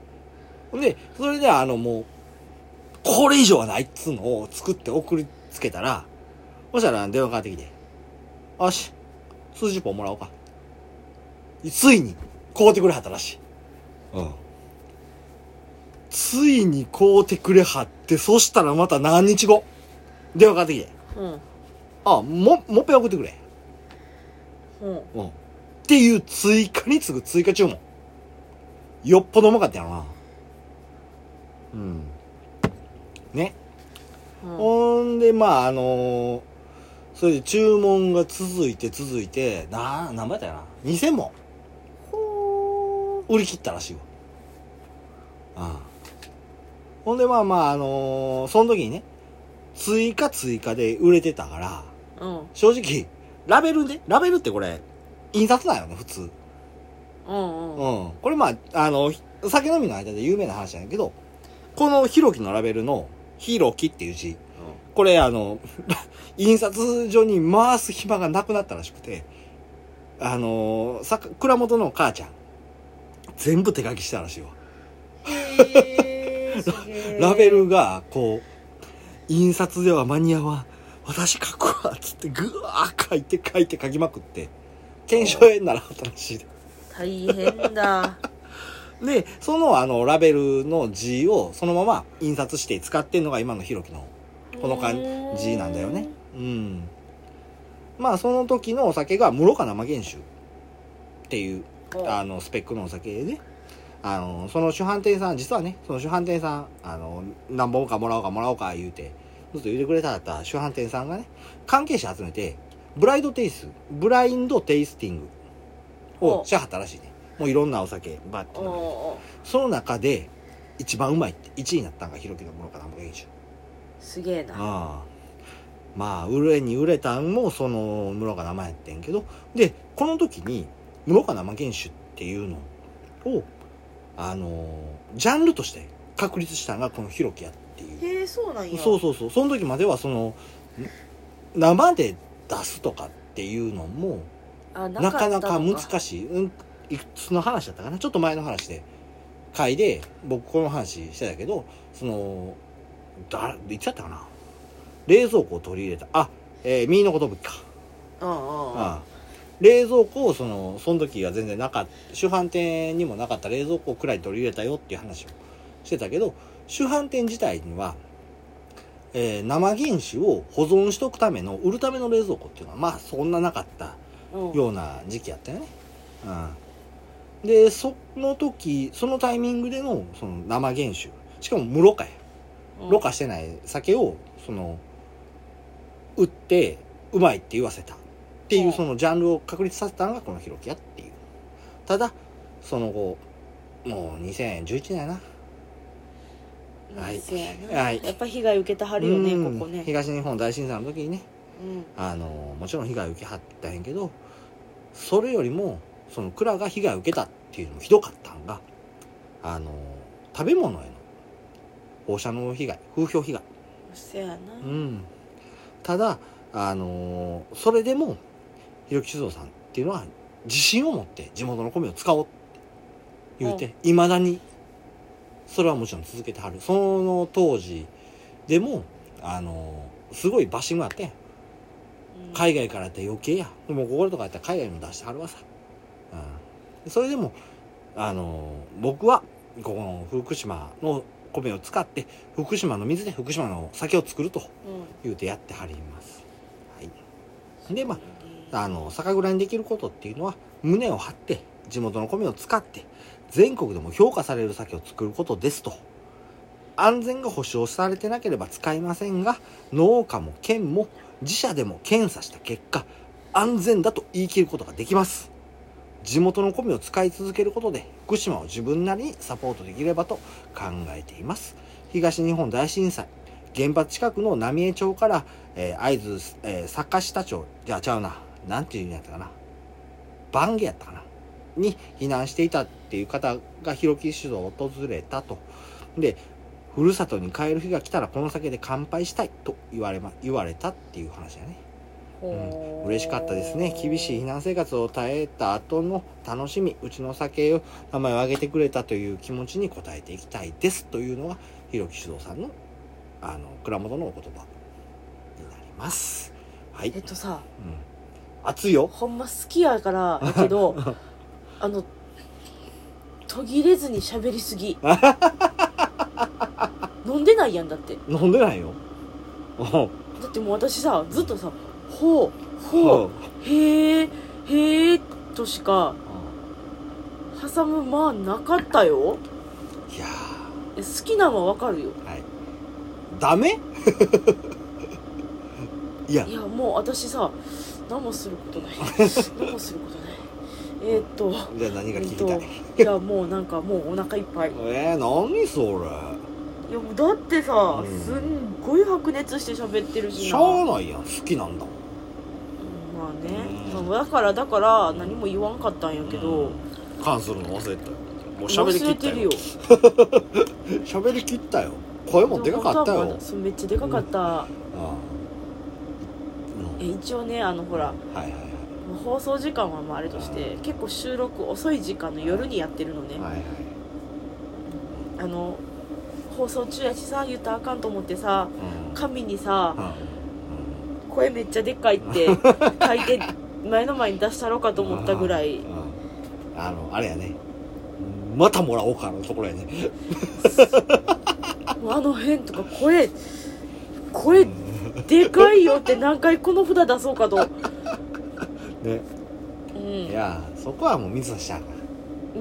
ほんでそれであのもうこれ以上はないっつうのを作って送りつけたらそしたら電話かかってきて「よし数十本もらおうか」ついに買うてくれはったらしい。うんついに買うてくれはってそしたらまた何日後？電話かかってきて。うん「あももっぺん送ってくれ」うん。うん。っていう追加に次ぐ追加注文。よっぽどうまかったやろな。うん。ね。うん。ほんでまああのーそれで注文が続いて続いてな何倍やったかな？2000本ほ売り切ったらしいわ。ああほんでまあまああのーその時にね追加追加で売れてたからううん。正直ラベルでラベルってこれ印刷なんよね普通。うんうん。うん。これまああの酒飲みの間で有名な話なんやけどこのひろきのラベルの「ひろき」っていう字これあの 印刷所に回す暇がなくなったらしくてあのさ蔵元の母ちゃん全部手書きしたらしいわ。へラベルがこう印刷では間に合わん。私書くわっつってぐわー書いて書いて書きまくって。検証炎にならはったらしいで。大変だ。でそのあのラベルの字をそのまま印刷して使ってんのが今のひろきのこの感じなんだよね。うん。まあその時のお酒が室賀生原酒っていううんあのスペックのお酒でねあのその主販店さん実はねその主販店さんあの何本かもらおうかもらおうか言うてずっと言ってくれたかった主販店さんがね関係者集めてブライドテイスブラインドテイスティングをおしはったらしいね。もういろんなお酒バッてその中で一番うまいって1位になったんがひろきのものかな原酒すげえな。ああ。まあ売れに売れたんもその室賀生やってんけど。でこの時に室賀生原酒っていうのをあのジャンルとして確立したのがこのひろきやっていう。へえそうなんや。そうそうそう。その時まではそのん生で出すとかっていうのもあなかなか難いしい、うん、いくつの話だったかな？ちょっと前の話で。回で僕この話してたけどそのだいつやったかな？冷蔵庫を取り入れた。あえー、ミーのことぶきか、うんうんうんああ冷蔵庫をそのその時は全然なかった。主販店にもなかった冷蔵庫をくらい取り入れたよっていう話をしてたけど主販店自体には、えー生原酒を保存しとくための売るための冷蔵庫っていうのはまあそんななかったうん。ような時期やったよね。うん、でその時そのタイミングでのその生原酒。しかも無ろ過や。うん。ろ過してない酒をその売ってうまいって言わせたっていううんそのジャンルを確立させたのがこのひろきやっていう。ただその後もう2011年やな。はい。はい。やっぱ被害受けたはるよねうん。ここね。東日本大震災の時にね。うん。あのもちろん被害を受けはったんやけどそれよりもその蔵が被害を受けたっていうのもひどかったんがあの食べ物への放射能被害風評被害。そやな。うん。ただあのそれでも広木酒造さんっていうのは自信を持って地元の米を使おうって言うてい。まだにそれはもちろん続けてはる。その当時でもあのすごいバッシングあって海外からやったら余計や。もうこことかやったら海外にも出してはるわさ、うん、それでもあの僕はここの福島の米を使って福島の水で福島の酒を作るとうん。言うてやってはります、はい、でまああの酒蔵にできることっていうのは胸を張って地元の米を使って全国でも評価される酒を作ることですと。安全が保証されてなければ使いませんが農家も県も自社でも検査した結果安全だと言い切ることができます。地元の米を使い続けることで福島を自分なりにサポートできればと考えています。東日本大震災原発近くの浪江町から、えー会津、えー坂下町じゃあちゃうな。なんていうんやったかな。番下やったかな。に避難していたっていう方が広木酒造を訪れたと。でふるさとに帰る日が来たらこの酒で乾杯したいと言われ,、ま、言われたっていう話やね。ほー嬉しかったですね。厳しい避難生活を耐えた後の楽しみうちの酒を名前を挙げてくれたという気持ちに応えていきたいです。というのが広木酒造さんのあの蔵元のお言葉になります。はい、うん、えっとさ熱いよ。ほんま好きやからだけど あの途切れずに喋りすぎ。飲んでないやんだって。飲んでないよ。だってもう私さずっとさ「ほうほおうう。へえへえ」としか挟むまあなかったよ。いやえ好きなのはわかるよ。ーはい。ダメ？いや。いやもう私さ何もすることない。何もすることない。えーっとじゃあ何が聞きたい、えーいやもうなんかもうお腹いっぱい。いえー、何それ？やもうだってさ、うん。すんごい白熱して喋ってるしな。しゃあないやん好きなんだもん。うんまあね、うん。まあだからだから何も言わんかったんやけど、関するの忘れた。よもう喋りきったよ。忘れてるよ。喋りきったよ。声もでかかったよ。めっちゃでかかった、ああえ一応ねあのほらはいはいはい。放送時間はまああれとして結構収録遅い時間の夜にやってるのね、はいはい。あの放送中やしさ言ったらあかんと思ってさうん。紙にさうん。声めっちゃでっかいって 書いて前の前に出したろうかと思ったぐらい。うん。あのあれやね。またもらおうかのところやね。あの辺とか声声でかいよって何回この札出そうかと。ね。うん。いやそこはもう水差しちゃうか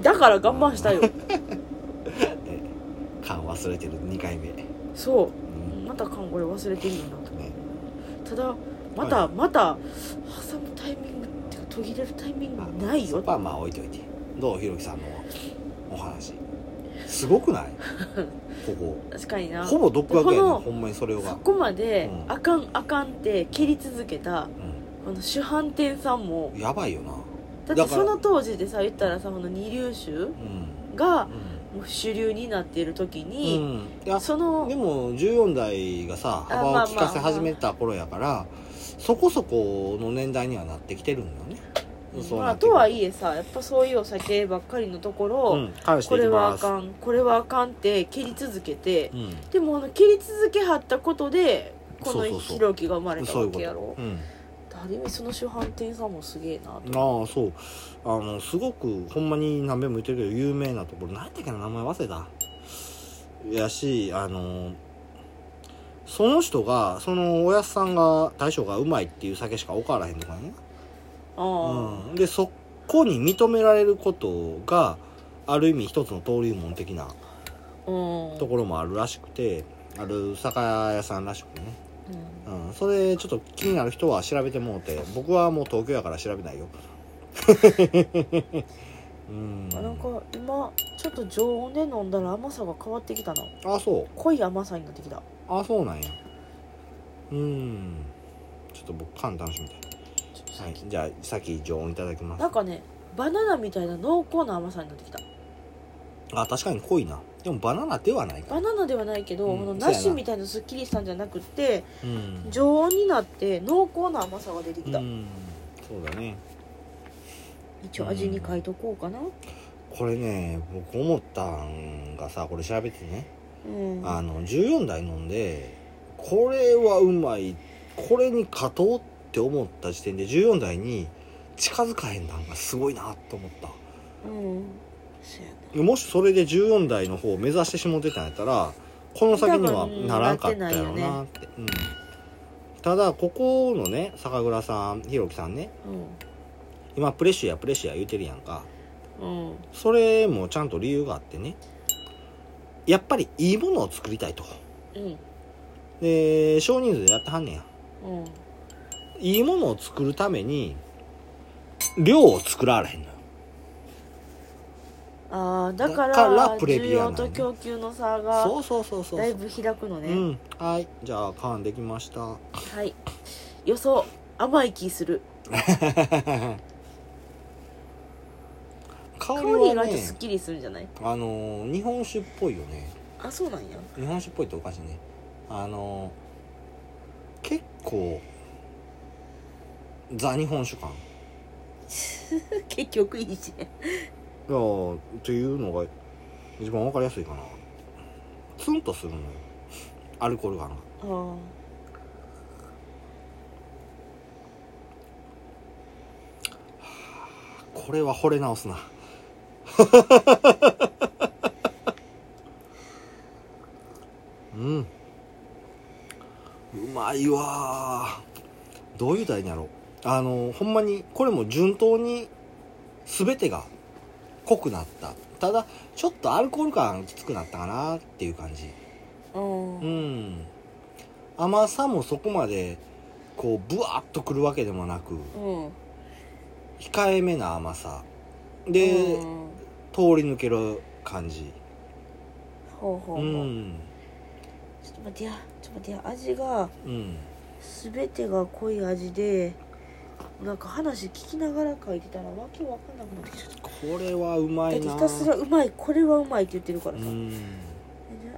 だから我慢したよ。ら ね。勘忘れてる2回目。そう。うん。また勘これ忘れてるよなと。ね。ただまた、はい。また挟むタイミングっていうか途切れるタイミングないよそこはまあ置いといて。どうひろきさんのお話すごくない？ここ確かにな。ほぼ独学やねほんまにそれがそこまで、うんあかんあかんって蹴り続けたうこの主販店さんも。んやばいよな。だってその当時でさ言ったらさこの二流酒うん。がうもう主流になっている時ん、に、うん、そのでも14代がさあ幅をまあ利かせ始めた頃やからそこそこの年代にはなってきてるんだよねまあとはいえさやっぱそういうお酒ばっかりのところを、うんこれはあかんこれはあかんって蹴り続けてうん。でもあの蹴り続けはったことでこのひろきが生まれたわけやろ。ある意味その主販店さんもすげえなとああそう。あのすごくほんまに何べんも言ってるけど有名なところ。何やったっけな名前忘れた。やしあのその人がそのおやっさんが大将がうまいっていう酒しか置からへんとかねうん、でそこに認められることがある意味一つの登竜門的なうん。ところもあるらしくてある酒屋さんらしくてね、うん。うん、それちょっと気になる人は調べてもうて僕はもう東京やから調べないよ。うん。あなんか今ちょっと常温で飲んだら甘さが変わってきたなあそう。濃い甘さになってきた。あそうなんや。うん。ちょっと僕缶楽しみたいちょっとはいじゃあ先常温いただきます。なんかねバナナみたいな濃厚な甘さになってきた。あ確かに濃いな。でもバナナではないか。バナナではないけど、うんこの梨みたいなすっきりしたんじゃなくてうん。常温になって濃厚な甘さが出てきた、うん。そうだね。一応味に書いとこうかな。これね僕思ったんがさこれ調べてね、うん。あの14台飲んでこれはうまい。これに勝とうって思った時点で14台に近づかへんなんがすごいなと思った。うん。そうやでもしそれで14台の方を目指してしもてたんやったらこの先にはならんかったやろなって。うん、ただここのね酒蔵さんひろきさんね。今プレッシュやプレッシュや言うてるやんか。うんうん。それもちゃんと理由があってね。やっぱりいいものを作りたいと。うん。で少人数でやってはんねや。うんいいものを作るために量を作られへんのよ。ああだかだかららプレ需ビアなんや要と供給の差がそうそうそうそう。だいぶ開くのね、うん。はい。じゃあ缶できました。はい。予想甘い気する。香 香りはねり意外とすっきりするんじゃない？あのー日本酒っぽいよね。あそうなんや。日本酒っぽいっておかしいね。あのー結構ザ日本酒感 結局いいじいやーっていうのが一番わかりやすいかな。ツンとするのよ。アルコール感が。ゃんあこれは惚れ直すな。うん。うまいわー。どういう題にやろうあのほんまにこれも順当に全てが濃くなった。ただちょっとアルコール感きつくなったかなっていう感じ。うん。うん。甘さもそこまでこうブワーッとくるわけでもなくうん。控えめな甘さ。で、うん。通り抜ける感じ。うほうほう。ほう、ん。ちょっと待ってやちょっと待ってや味がうん。全てが濃い味でなんか話聞きながら書いてたらわけわかんなくなってきちゃった。これはうまいな。だってひたすらうまいこれはうまいって言ってるからさ、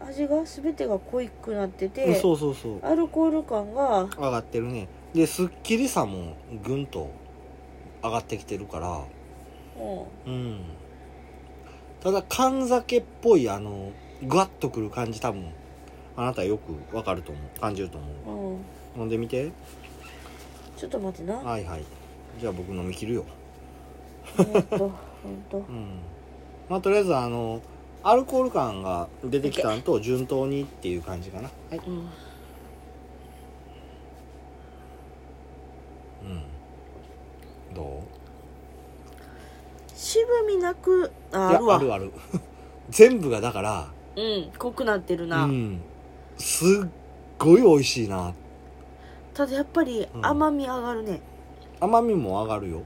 味が全てが濃いくなってうんてそうそうそう。アルコール感が上がってるね。ですっきりさもぐんと上がってきてるから。うん。うん。ただ缶酒っぽいあのグワッとくる感じ多分あなたよくわかると思う。感じると思う。うん。飲んでみてちょっと待ってな。はいはい。じゃあ僕飲み切るよ。ほんと ほんと。うん。まあとりあえずあのアルコール感が出てきたのと順当にっていう感じかな。はい。うん。うん。ど渋みなくああるわ。あるある。全部がだからうん濃くなってるうな、ん。すっごい美味しいなただやっぱりうん。甘み上がるね、甘みも上がるよ。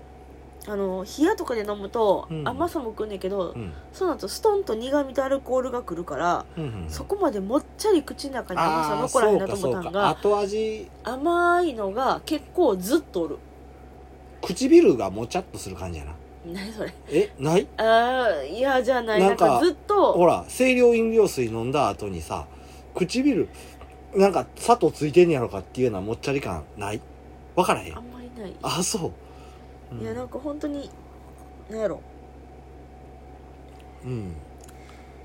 あの冷やとかで飲むとうん。甘さもくんねんけど、うん。その後ストンと苦みとアルコールがくるから、うんうんそこまでもっちゃり口の中に甘さ残らへんなと思ったんが後味甘いのが結構ずっとおる。唇がもちゃっとする感じやな。何それ？えない？ああいやじゃない。なかなんんかずっほとら清涼飲料水飲んだ後にさ唇なんか砂糖ついてんやろかっていうようなもっちゃり感ない？わからへん。あんまりない。あそう、うん。いやなんか本当になんやろ。うん。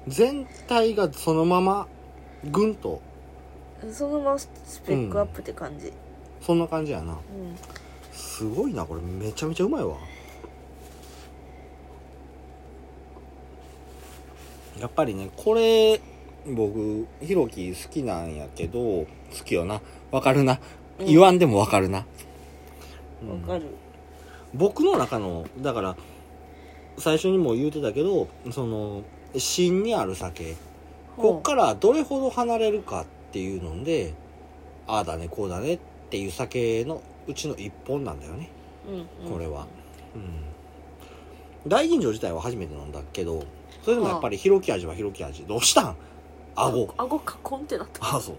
全体がそのままぐんと。そのままスペックアップって感じ。そんな感じやな。うん、すごいなこれ。めちゃめちゃうまいわ。やっぱりねこれ僕ひろき好きなんやけど好きよな。わかるな。うん。言わんでもわかるな、うん。わかる。僕の中のだから最初にも言うてたけどその芯にある酒。こっからどれほど離れるかっていうのでああだねこうだねっていう酒のうちの一本なんだよね。うんうん。これは。うん。大吟醸自体は初めて飲んだけどそれでもやっぱりひろき味はひろき味。どうしたん？顎。顎カコンってなった。あそう。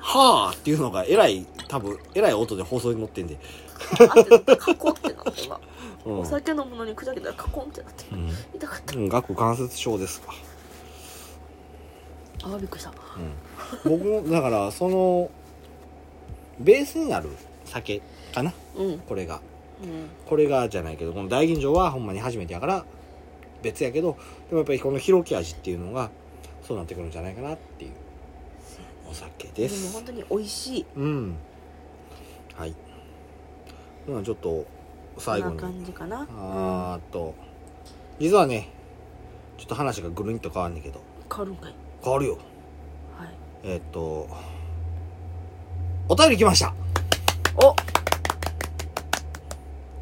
はあっていうのがえらい多分えらい音で放送に乗ってんで。カコンってなって今 うん。お酒飲むのに砕けたらカコンってなって。うん。痛かった。うん顎関節症ですかあびっくりした。うん、僕もだからそのベースになる酒かな？うん。うんこれが。これがじゃないけどこの大吟醸はほんまに初めてやから別やけどでもやっぱりこのひろき味っていうのがそうなってくるんじゃないかなっていう。お酒でもです本当に美味しい。うん。はい。まあちょっと最後こんなに感じかな。あーっと。実はねちょっと話がぐるんと変わんねんけど。変わるんかい。変わるよ。はい。えーっとお便り来ました。お。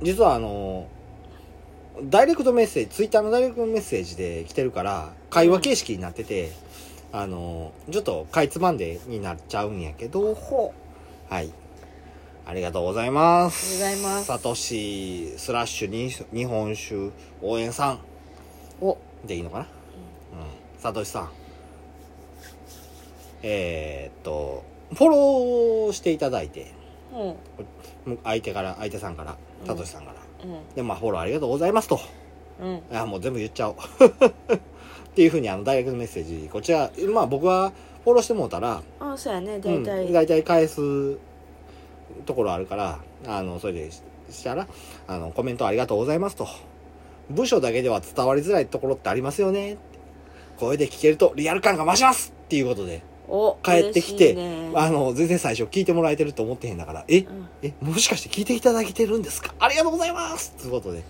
実はあのダイレクトメッセージツイッターのダイレクトメッセージで来てるから会話形式になってて、あのちょっとかいつまんでになっちゃうんやけどほはい。ありがとうございます。ありがとうございます。サトシスラッシュに日本酒応援さん。お。でいいのかな？うん。サトシさん。えー、っとフォローしていただいて。う相手から相手さんからうん。サトシさんから、ううん。でまあフォローありがとうございますと。うん。いやもう全部言っちゃおうっていうふうにあのダイレクトメッセージこちらまあ僕はフォローしてもうたらあそうやねうん大体、大体返すところあるからあのそれでししたらあのコメントありがとうございますと。部署だけでは伝わりづらいところってありますよね。声で聞けるとリアル感が増します。っていうことでお帰ってきて、ね。あの全然最初聞いてもらえてると思ってへんだからえうん。え、もしかして聞いていただけてるんですか？ありがとうございます。ということで。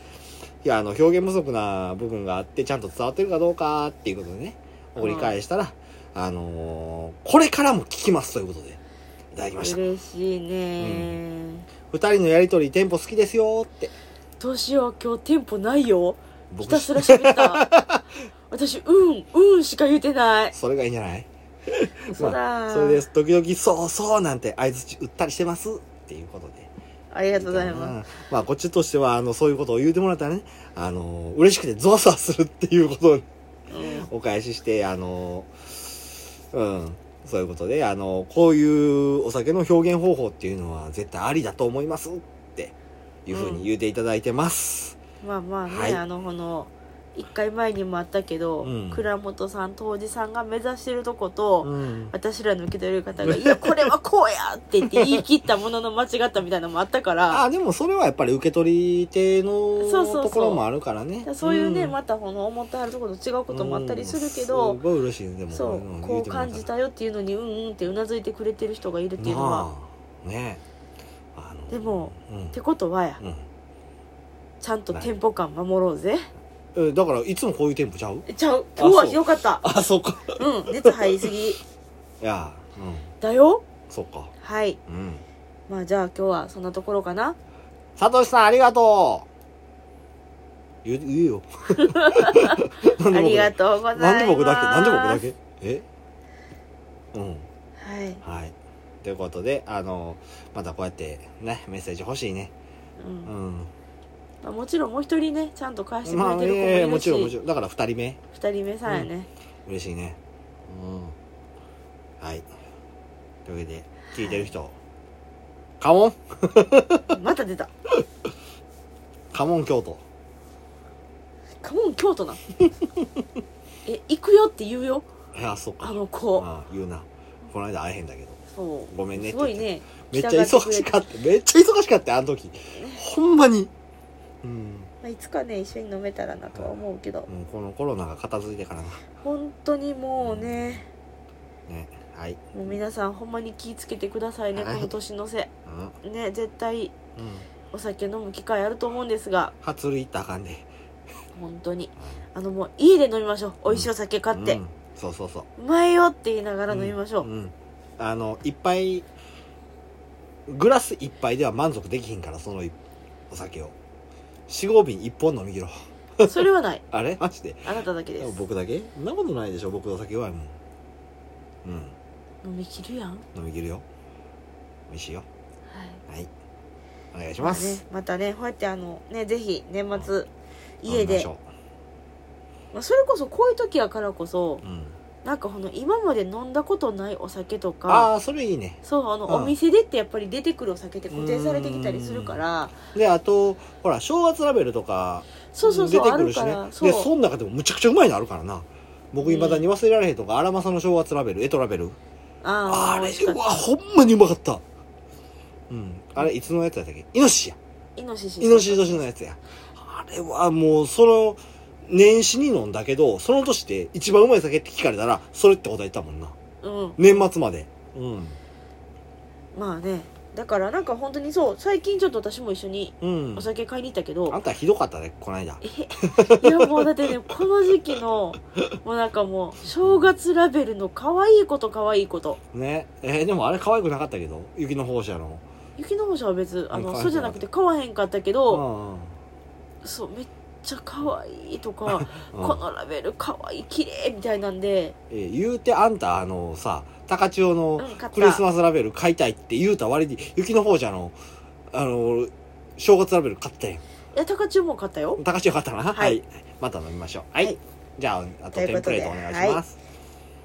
いや、あの、表現不足な部分があって、ちゃんと伝わってるかどうかっていうことでね、送り返したら、あのーこれからも聞きますということで、いただきました。嬉しいね、二人のやりとり、テンポ好きですよって。どうしよう今日テンポないよ。僕ひたすら喋った。私うんうんしか言うてない。それがいいんじゃない？そうだ、まあそれです。時々そうそうなんて相づち打ったりしてますっていうことでありがとうございうん。ままあこっちとしてはあのそういうことを言うてもらったらねあの嬉しくてゾワゾワするっていうことにす、うん。お返ししてあのうん。そういうことであのこういうお酒の表現方法っていうのは絶対ありだと思いますっていうふうに言うていただいてます、まあまあね、はい。あのこの1回前にもあったけど、うん。倉本さん当時さんが目指してるとこと、うん。私らの受け取れる方が「いやこれはこうや!」って言って言い切ったものの間違ったみたいなのもあったから あでもそれはやっぱり受け取り手のそうそうそう。ところもあるからね。そういうね、ん。またこの思ってはるところと違うこともあったりするけど、うんすごい嬉しいねでもそうこう感じたよっていうのにうんうんってうなずいてくれてる人がいるっていうのは、なあね。あのでもうん。ってことはやうん。ちゃんとテンポ感守ろうぜえだからいつもこういうテンポちゃう？えちゃう。今日はひどかった。あそう。か。うん熱入りすぎ。い やうん。だよ。そうか。はい。うん。まあじゃあ今日はそんなところかな。サトシさんありがとう。言う言うよ。なんで僕ありがとうございます。なんで僕だけ？なんで僕だけ？え？うん。はい。はい。ということであのまたこうやってねメッセージ欲しいね。ううんんまあ、もちろんもう一人ねちゃんと返してくまあれてる子もいええるし、もちろんもちろん。だから二人目。二人目さんやね、嬉しいね。うん。はい。というわけで聞いてる人。カモン。また出た。カモン京都。カモン京都な。え行くよって言うよ。いやそっか。あの子。ああ言うな。この間会えへんだけど。そう。ごめんねすごいね。めっちゃ忙しかった。めっちゃ忙しかったあの時。ほんまにうん。まあ、いつかね一緒に飲めたらなとは思うけど。もうこのコロナが片付いてからな。本当にもうね。ねはい。もう皆さんほんまに気ぃつけてくださいね、はい。この年のせうん。ね絶対うん。お酒飲む機会あると思うんですが。初売り行ったらあかんで。本当に。あのもう家で飲みましょう。美味しいお酒買って、うん。そうそうそう。うまいよって言いながら飲みましょう、ん。ん。あのいっぱいグラス一杯では満足できひんからそのお酒を45瓶一本飲み切ろう。それはない。あれ？マジで？あなただけです。僕だけ？そんなことないでしょ僕お酒弱いもんうん。飲み切るやん、はい、飲み切るよ。美味しいよ。はい。お願いしまあねます、またねこうやってあのねぜひ年末家で。飲みましょまあ、それこそこういう時やからこそううんなんかこの今まで飲んだことないお酒とかああそれいいね。そうあの、うん。お店でってやっぱり出てくるお酒って固定されてきたりするからであとほら正月ラベルとかそうそうそうあるか出てくるしね。らでその中でもむちゃくちゃうまいのあるからな。僕いまだに忘れられへんとか荒政の正月ラベルエトラベル。あああれうわほんまにうまかった。うん。あれいつのやつやったっけ？イノシシや。イノシシ。イノシシ年のやつや。あれはもうその年始に飲んだけどその年で一番うまい酒って聞かれたらそれって答えたもんな。うん。年末まで。うん。まあね。だからなんか本当にそう最近ちょっと私も一緒にうん。お酒買いに行ったけど、あんたひどかったねこの間。えいやもうだってね この時期のもうなんかもう正月ラベルの可愛いこと可愛いこと。ね。えーでもあれ可愛くなかったけど雪の放射の。雪の星は別あのそうじゃなくて買わへんかったけうど、んうん。そうめっちゃ可愛いとか、うん。このラベル可愛い綺麗みたいなんで。えー言うてあんたあのさ高千穂のうん買った。クリスマスラベル買いたいって言うた割に雪の放射のあの正月ラベル買ったやん。え高千穂も買ったよ。高千穂買ったな？はい。また飲みましょう。はい、はい。じゃああとテンということでプレートお願いします、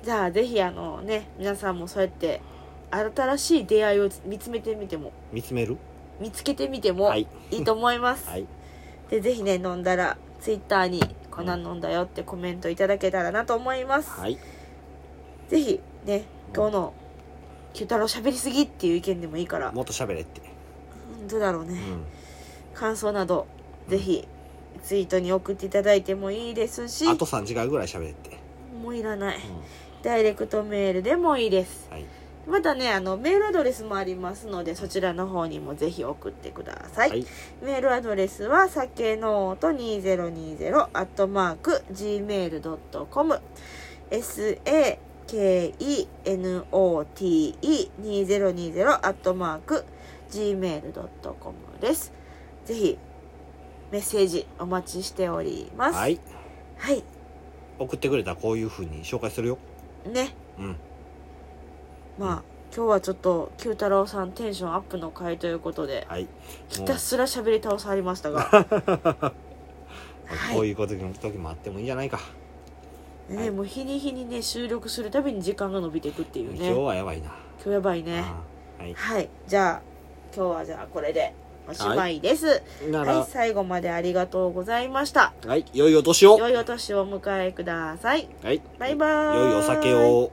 じゃあぜひあのね皆さんもそうやって新しい出会いを見つめてみても。見つめる？見つけてみてもはい。いいと思います、はいでぜひね飲んだらツイッターに「こんなん飲んだよ」ってコメントいただけたらなと思います、はい。ぜひね今日の「九太郎喋りすぎ」っていう意見でもいいから。もっと喋れって、本当だろうね、うん、感想などぜひツイートに送っていただいてもいいですし。あと3時間ぐらい喋れって、もういらない。うん。ダイレクトメールでもいいです。はいまたねあのメールアドレスもありますのでそちらの方にもぜひ送ってください、はい。メールアドレスは酒ノート2020アットマーク gmail.com sakenote2020 アットマーク gmail.com です。ぜひメッセージお待ちしております。はい。はい。送ってくれたらこういうふうに紹介するよ。ね。うんまあ今日はちょっと九太郎さんテンションアップの回ということではい。ひたすら喋り倒されましたが。はい。こういうことの時もあってもいいんじゃないか、ね、はい。もう日に日にね収録するたびに時間が伸びていくっていうね。今日はやばいな、今日やばいね。はい。はい。じゃあ今日はじゃあこれでおしまいです。はい、最後までありがとうございました。はい。良いお年を。良いお年をお迎えください。はい。バイバーイ。良いお酒を